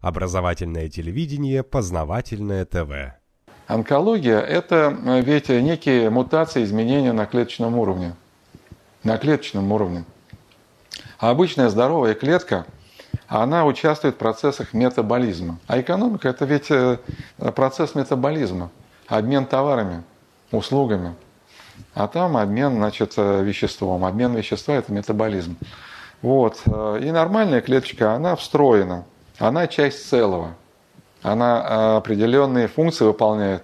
Образовательное телевидение, познавательное ТВ. Онкология – это э, ведь некие мутации, изменения на клеточном уровне. На клеточном уровне. А обычная здоровая клетка, она участвует в процессах метаболизма. А экономика – это ведь э, процесс метаболизма, обмен товарами, услугами. А там обмен, значит, э, веществом. Обмен вещества – это метаболизм. Вот. И нормальная клеточка, она встроена – она часть целого. Она э, определенные функции выполняет,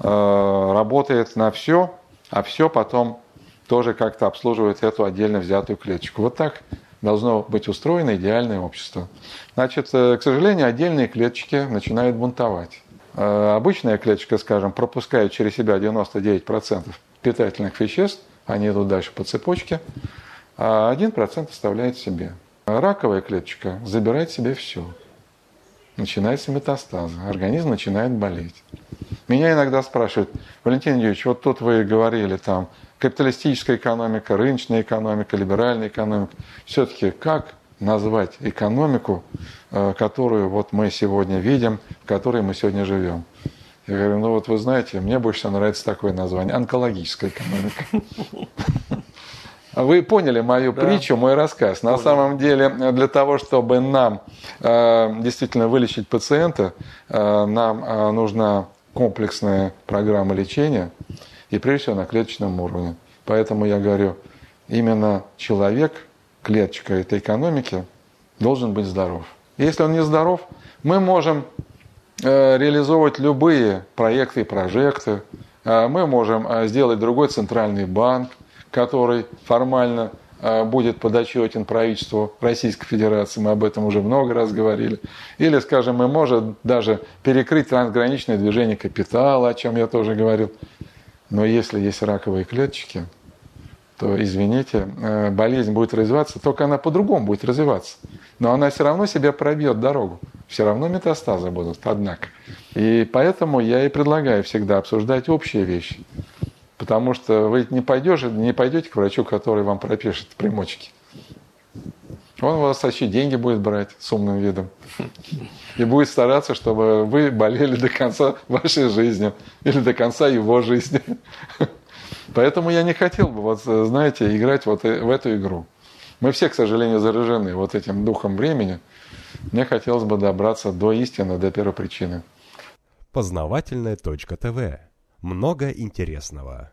э, работает на все, а все потом тоже как-то обслуживает эту отдельно взятую клеточку. Вот так должно быть устроено идеальное общество. Значит, э, к сожалению, отдельные клеточки начинают бунтовать. Обычная клеточка, скажем, пропускает через себя 99% питательных веществ, они идут дальше по цепочке, а 1% оставляет себе. Раковая клеточка забирает себе все. Начинается метастазы, организм начинает болеть. Меня иногда спрашивают, Валентин Юрьевич, вот тут вы говорили там, капиталистическая экономика, рыночная экономика, либеральная экономика. Все-таки как назвать экономику, э, которую вот мы сегодня видим, в которой мы сегодня живем? Я говорю, ну вот вы знаете, мне больше нравится такое название – онкологическая экономика. Вы поняли мою да. притчу, мой рассказ. На Понял. самом деле, для того, чтобы нам э, действительно вылечить пациента, э, нам э, нужна комплексная программа лечения, и прежде всего на клеточном уровне. Поэтому я говорю, именно человек, клеточка этой экономики, должен быть здоров. Если он не здоров, мы можем э, реализовывать любые проекты и прожекты, э, мы можем э, сделать другой центральный банк, который формально э, будет подотчетен правительству Российской Федерации, мы об этом уже много раз говорили. Или, скажем, мы можем даже перекрыть трансграничное движение капитала, о чем я тоже говорил. Но если есть раковые клеточки, то, извините, э, болезнь будет развиваться, только она по-другому будет развиваться. Но она все равно себе пробьет дорогу. Все равно метастазы будут, однако. И поэтому я и предлагаю всегда обсуждать общие вещи. Потому что вы не, пойдешь, не пойдете к врачу, который вам пропишет примочки. Он у вас вообще деньги будет брать с умным видом. И будет стараться, чтобы вы болели до конца вашей жизни. Или до конца его жизни. Поэтому я не хотел бы, вот, знаете, играть вот в эту игру. Мы все, к сожалению, заражены вот этим духом времени. Мне хотелось бы добраться до истины, до первой причины. Познавательная точка ТВ много интересного.